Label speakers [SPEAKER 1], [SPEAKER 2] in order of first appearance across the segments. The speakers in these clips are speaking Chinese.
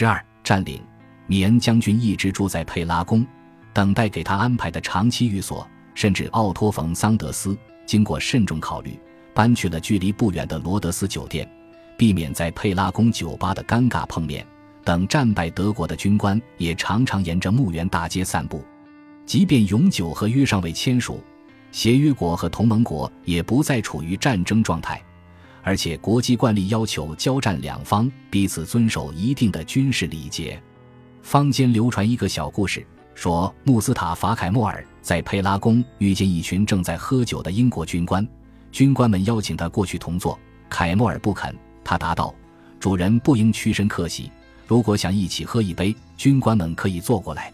[SPEAKER 1] 十二占领，米恩将军一直住在佩拉宫，等待给他安排的长期寓所。甚至奥托·冯·桑德斯经过慎重考虑，搬去了距离不远的罗德斯酒店，避免在佩拉宫酒吧的尴尬碰面。等战败德国的军官也常常沿着墓园大街散步。即便永久合约尚未签署，协约国和同盟国也不再处于战争状态，而且国际惯例要求交战两方彼此遵守一定的军事礼节。坊间流传一个小故事。说穆斯塔法·凯莫尔在佩拉宫遇见一群正在喝酒的英国军官，军官们邀请他过去同坐，凯莫尔不肯。他答道：“主人不应屈身客席，如果想一起喝一杯，军官们可以坐过来。”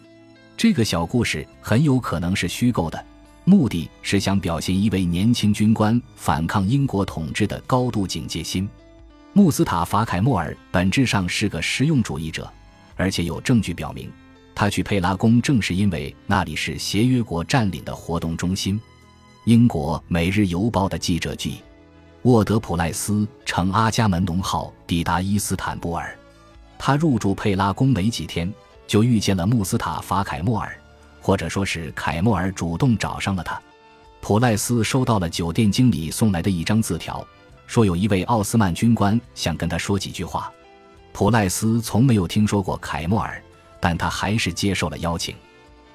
[SPEAKER 1] 这个小故事很有可能是虚构的，目的是想表现一位年轻军官反抗英国统治的高度警戒心。穆斯塔法·凯莫尔本质上是个实用主义者，而且有证据表明。他去佩拉宫，正是因为那里是协约国占领的活动中心。英国《每日邮报》的记者记，沃德普赖斯乘阿伽门农号抵达伊斯坦布尔。他入住佩拉宫没几天，就遇见了穆斯塔法·凯莫尔，或者说是凯莫尔主动找上了他。普赖斯收到了酒店经理送来的一张字条，说有一位奥斯曼军官想跟他说几句话。普赖斯从没有听说过凯莫尔。但他还是接受了邀请。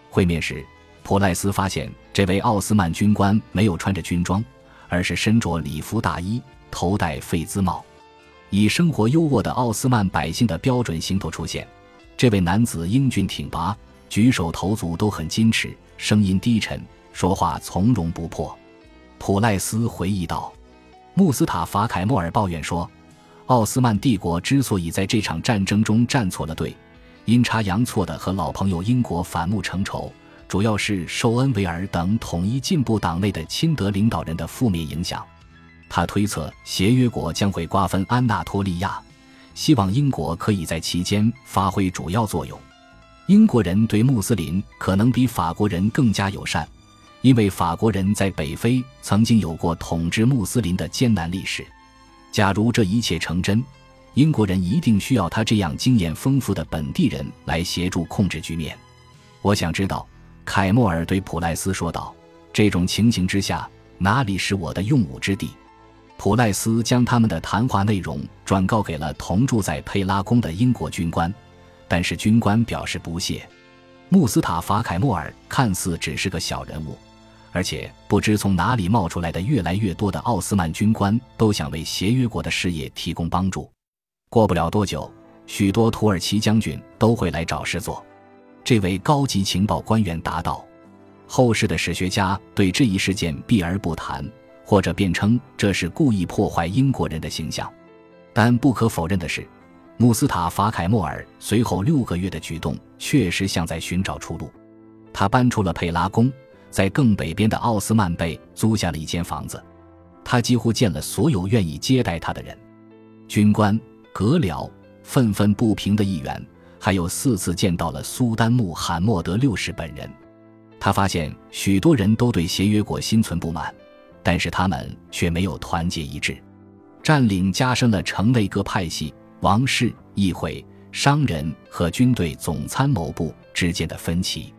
[SPEAKER 1] 会面时，普赖斯发现这位奥斯曼军官没有穿着军装，而是身着礼服大衣，头戴费兹帽，以生活优渥的奥斯曼百姓的标准行头出现。这位男子英俊挺拔，举手投足都很矜持，声音低沉，说话从容不迫。普赖斯回忆道：“穆斯塔法·凯莫尔抱怨说，奥斯曼帝国之所以在这场战争中站错了队。”阴差阳错的和老朋友英国反目成仇，主要是受恩维尔等统一进步党内的亲德领导人的负面影响。他推测协约国将会瓜分安纳托利亚，希望英国可以在其间发挥主要作用。英国人对穆斯林可能比法国人更加友善，因为法国人在北非曾经有过统治穆斯林的艰难历史。假如这一切成真，英国人一定需要他这样经验丰富的本地人来协助控制局面。我想知道，凯莫尔对普赖斯说道：“这种情形之下，哪里是我的用武之地？”普赖斯将他们的谈话内容转告给了同住在佩拉宫的英国军官，但是军官表示不屑。穆斯塔法·凯莫尔看似只是个小人物，而且不知从哪里冒出来的越来越多的奥斯曼军官都想为协约国的事业提供帮助。过不了多久，许多土耳其将军都会来找事做。这位高级情报官员答道：“后世的史学家对这一事件避而不谈，或者辩称这是故意破坏英国人的形象。但不可否认的是，穆斯塔法·凯莫尔随后六个月的举动确实像在寻找出路。他搬出了佩拉宫，在更北边的奥斯曼贝租下了一间房子。他几乎见了所有愿意接待他的人，军官。”阁僚愤愤不平的议员，还有四次见到了苏丹穆罕默德六世本人。他发现许多人都对协约国心存不满，但是他们却没有团结一致。占领加深了城内各派系、王室、议会、商人和军队总参谋部之间的分歧。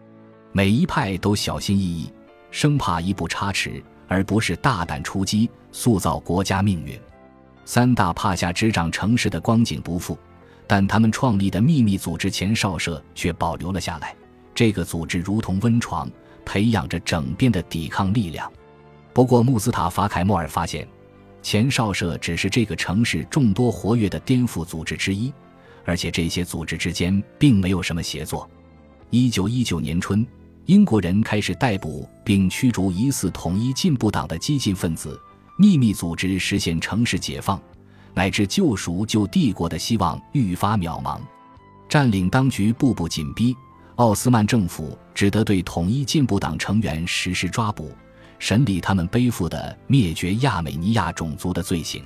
[SPEAKER 1] 每一派都小心翼翼，生怕一步差池，而不是大胆出击，塑造国家命运。三大帕夏执掌城市的光景不复，但他们创立的秘密组织前哨社却保留了下来。这个组织如同温床，培养着整编的抵抗力量。不过，穆斯塔法·凯莫尔发现，前哨社只是这个城市众多活跃的颠覆组织之一，而且这些组织之间并没有什么协作。一九一九年春，英国人开始逮捕并驱逐疑似统一进步党的激进分子。秘密组织实现城市解放，乃至救赎旧帝国的希望愈发渺茫。占领当局步步紧逼，奥斯曼政府只得对统一进步党成员实施抓捕，审理他们背负的灭绝亚美尼亚种族的罪行。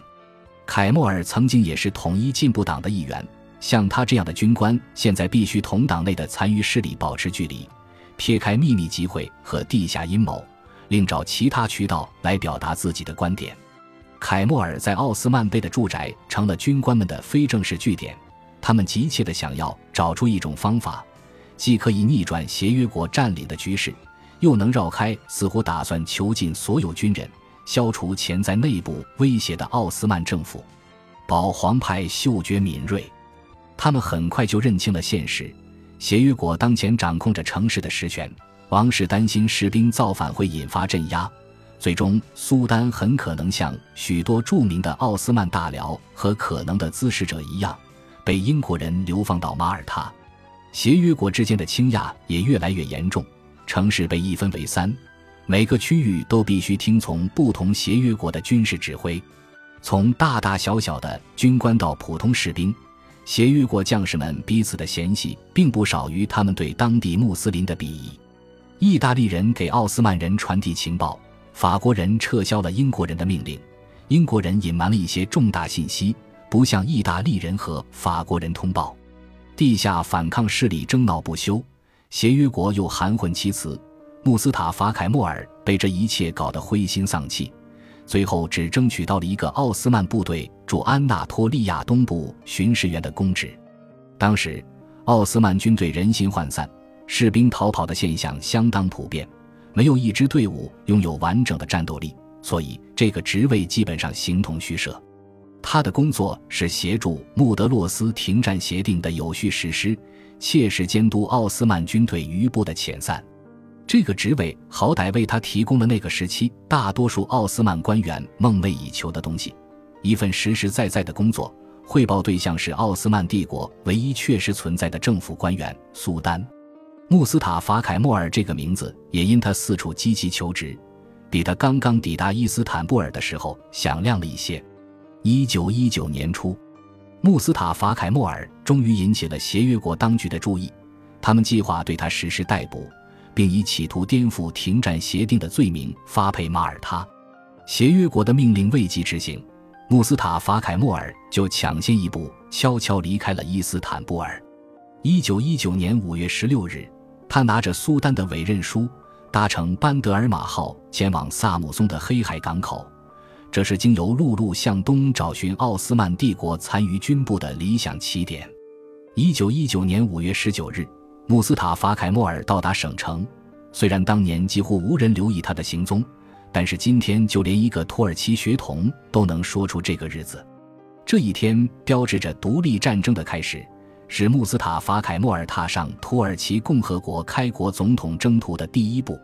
[SPEAKER 1] 凯莫尔曾经也是统一进步党的一员，像他这样的军官，现在必须同党内的残余势力保持距离，撇开秘密集会和地下阴谋。另找其他渠道来表达自己的观点。凯莫尔在奥斯曼贝的住宅成了军官们的非正式据点，他们急切地想要找出一种方法，既可以逆转协约国占领的局势，又能绕开似乎打算囚禁所有军人、消除潜在内部威胁的奥斯曼政府。保皇派嗅觉敏锐，他们很快就认清了现实：协约国当前掌控着城市的实权。王室担心士兵造反会引发镇压，最终苏丹很可能像许多著名的奥斯曼大僚和可能的滋事者一样，被英国人流放到马耳他。协约国之间的倾轧也越来越严重，城市被一分为三，每个区域都必须听从不同协约国的军事指挥。从大大小小的军官到普通士兵，协约国将士们彼此的嫌隙并不少于他们对当地穆斯林的鄙夷。意大利人给奥斯曼人传递情报，法国人撤销了英国人的命令，英国人隐瞒了一些重大信息，不向意大利人和法国人通报。地下反抗势力争闹不休，协约国又含混其辞。穆斯塔法·凯莫尔被这一切搞得灰心丧气，最后只争取到了一个奥斯曼部队驻安纳托利亚东部巡视员的公职。当时，奥斯曼军队人心涣散。士兵逃跑的现象相当普遍，没有一支队伍拥有完整的战斗力，所以这个职位基本上形同虚设。他的工作是协助穆德洛斯停战协定的有序实施，切实监督奥斯曼军队余部的遣散。这个职位好歹为他提供了那个时期大多数奥斯曼官员梦寐以求的东西：一份实实在在的工作，汇报对象是奥斯曼帝国唯一确实存在的政府官员——苏丹。穆斯塔法·凯莫尔这个名字也因他四处积极求职，比他刚刚抵达伊斯坦布尔的时候响亮了一些。一九一九年初，穆斯塔法·凯莫尔终于引起了协约国当局的注意，他们计划对他实施逮捕，并以企图颠覆停战协定的罪名发配马耳他。协约国的命令未及执行，穆斯塔法·凯莫尔就抢先一步悄悄离开了伊斯坦布尔。一九一九年五月十六日。他拿着苏丹的委任书，搭乘班德尔马号前往萨姆松的黑海港口。这是经由陆路向东找寻奥斯曼帝国残余军部的理想起点。一九一九年五月十九日，穆斯塔法·凯莫尔到达省城。虽然当年几乎无人留意他的行踪，但是今天就连一个土耳其学童都能说出这个日子。这一天标志着独立战争的开始。是穆斯塔法·凯莫尔踏上土耳其共和国开国总统征途的第一步。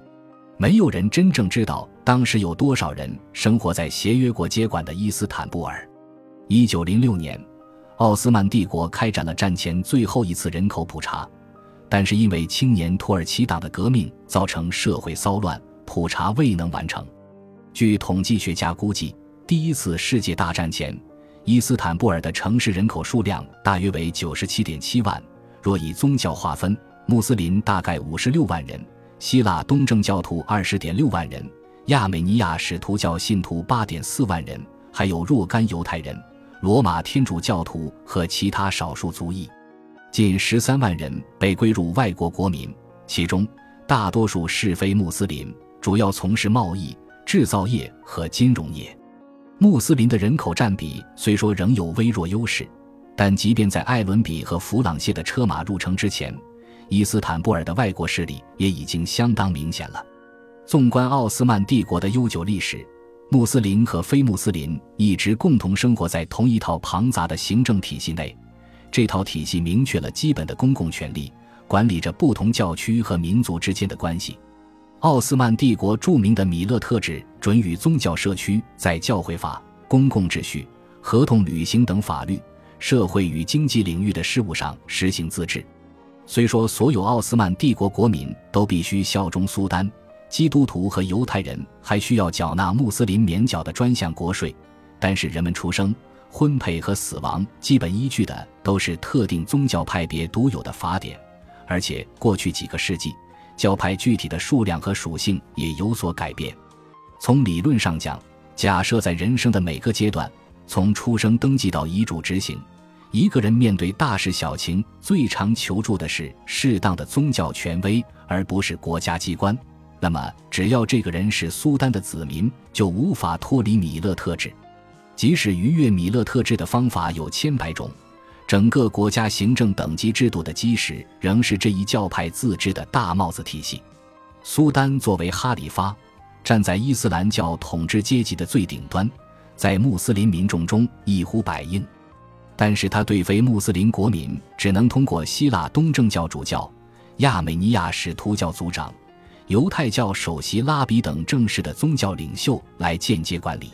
[SPEAKER 1] 没有人真正知道当时有多少人生活在协约国接管的伊斯坦布尔。一九零六年，奥斯曼帝国开展了战前最后一次人口普查，但是因为青年土耳其党的革命造成社会骚乱，普查未能完成。据统计学家估计，第一次世界大战前。伊斯坦布尔的城市人口数量大约为九十七点七万。若以宗教划分，穆斯林大概五十六万人，希腊东正教徒二十点六万人，亚美尼亚使徒教信徒八点四万人，还有若干犹太人、罗马天主教徒和其他少数族裔，近十三万人被归入外国国民，其中大多数是非穆斯林，主要从事贸易、制造业和金融业。穆斯林的人口占比虽说仍有微弱优势，但即便在艾伦比和弗朗谢的车马入城之前，伊斯坦布尔的外国势力也已经相当明显了。纵观奥斯曼帝国的悠久历史，穆斯林和非穆斯林一直共同生活在同一套庞杂的行政体系内。这套体系明确了基本的公共权利，管理着不同教区和民族之间的关系。奥斯曼帝国著名的米勒特制准予宗教社区在教会法、公共秩序、合同履行等法律、社会与经济领域的事务上实行自治。虽说所有奥斯曼帝国国民都必须效忠苏丹，基督徒和犹太人还需要缴纳穆斯林免缴的专项国税，但是人们出生、婚配和死亡基本依据的都是特定宗教派别独有的法典，而且过去几个世纪。教派具体的数量和属性也有所改变。从理论上讲，假设在人生的每个阶段，从出生登记到遗嘱执行，一个人面对大事小情，最常求助的是适当的宗教权威，而不是国家机关。那么，只要这个人是苏丹的子民，就无法脱离米勒特制。即使逾越米勒特制的方法有千百种，整个国家行政等级制度的基石仍是这一教派自治的大帽子体系。苏丹作为哈里发，站在伊斯兰教统治阶级的最顶端，在穆斯林民众中一呼百应。但是他对非穆斯林国民只能通过希腊东正教主教、亚美尼亚使徒教组长、犹太教首席拉比等正式的宗教领袖来间接管理。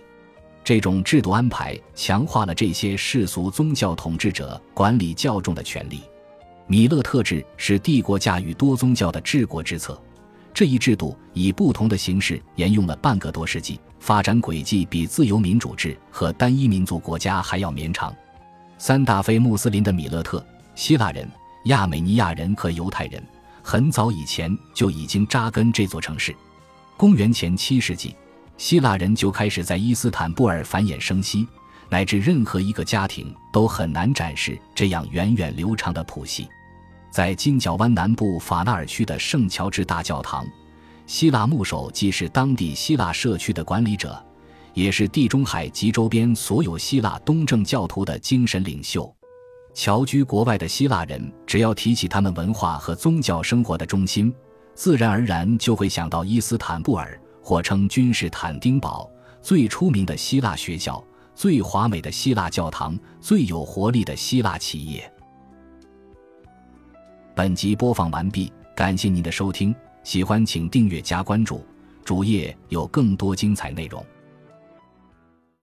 [SPEAKER 1] 这种制度安排强化了这些世俗宗教统治者管理教众的权利。米勒特制是帝国驾驭多宗教的治国之策。这一制度以不同的形式沿用了半个多世纪，发展轨迹比自由民主制和单一民族国家还要绵长。三大非穆斯林的米勒特、希腊人、亚美尼亚人和犹太人，很早以前就已经扎根这座城市。公元前七世纪。希腊人就开始在伊斯坦布尔繁衍生息，乃至任何一个家庭都很难展示这样源远流长的谱系。在金角湾南部法纳尔区的圣乔治大教堂，希腊牧首既是当地希腊社区的管理者，也是地中海及周边所有希腊东正教徒的精神领袖。侨居国外的希腊人，只要提起他们文化和宗教生活的中心，自然而然就会想到伊斯坦布尔。或称君士坦丁堡最出名的希腊学校、最华美的希腊教堂、最有活力的希腊企业。本集播放完毕，感谢您的收听，喜欢请订阅加关注，主页有更多精彩内容。